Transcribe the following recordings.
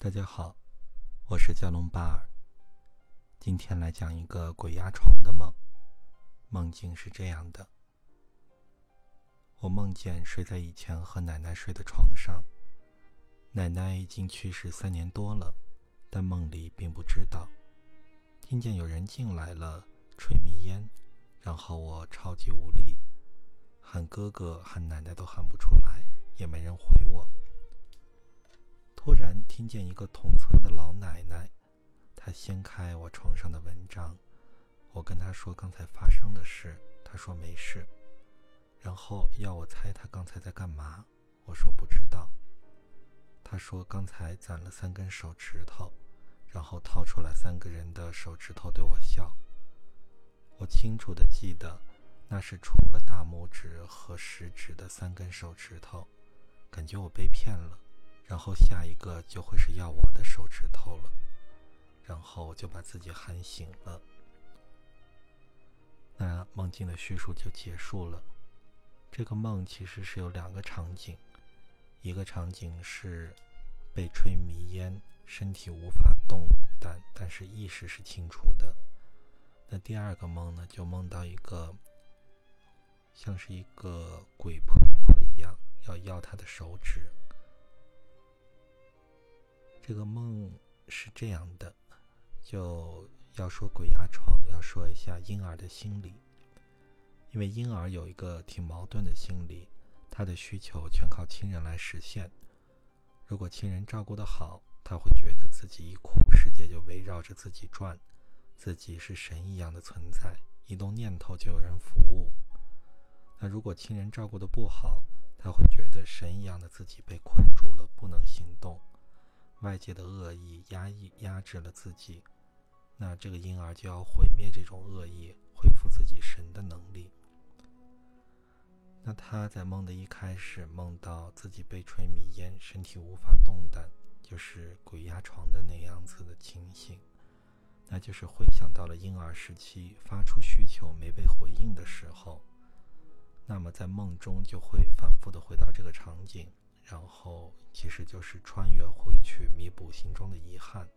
大家好，我是加隆巴尔。今天来讲一个鬼压床的梦。梦境是这样的：我梦见睡在以前和奶奶睡的床上，奶奶已经去世三年多了，但梦里并不知道。听见有人进来了，吹迷烟，然后我超级无力，喊哥哥喊奶奶都喊不出来，也没人回我。突然听见一个同村的老奶奶，她掀开我床上的蚊帐，我跟她说刚才发生的事，她说没事，然后要我猜她刚才在干嘛，我说不知道。她说刚才攒了三根手指头，然后掏出来三个人的手指头对我笑。我清楚的记得，那是除了大拇指和食指的三根手指头，感觉我被骗了。然后下一个就会是要我的手指头了，然后就把自己喊醒了。那梦境的叙述就结束了。这个梦其实是有两个场景，一个场景是被吹迷烟，身体无法动弹，但是意识是清楚的。那第二个梦呢，就梦到一个像是一个鬼婆婆一样，要要她的手指。这个梦是这样的，就要说鬼压床，要说一下婴儿的心理，因为婴儿有一个挺矛盾的心理，他的需求全靠亲人来实现。如果亲人照顾得好，他会觉得自己一哭，世界就围绕着自己转，自己是神一样的存在，一动念头就有人服务。那如果亲人照顾得不好，他会觉得神一样的自己被困住了，不能行动。外界的恶意压抑压制了自己，那这个婴儿就要毁灭这种恶意，恢复自己神的能力。那他在梦的一开始梦到自己被吹迷烟，身体无法动弹，就是鬼压床的那样子的情形，那就是回想到了婴儿时期发出需求没被回应的时候，那么在梦中就会反复的回到这个场景。然后其实就是穿越回去弥补心中的遗憾。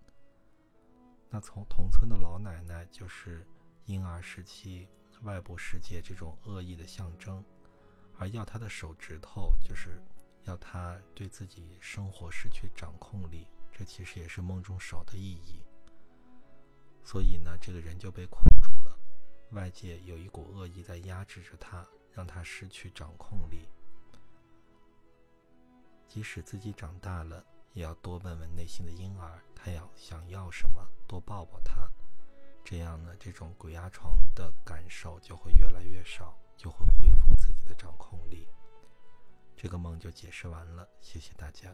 那从同村的老奶奶就是婴儿时期外部世界这种恶意的象征，而要他的手指头就是要他对自己生活失去掌控力，这其实也是梦中手的意义。所以呢，这个人就被困住了，外界有一股恶意在压制着他，让他失去掌控力。即使自己长大了，也要多问问内心的婴儿，他要想要什么，多抱抱他，这样呢，这种鬼压床的感受就会越来越少，就会恢复自己的掌控力。这个梦就解释完了，谢谢大家。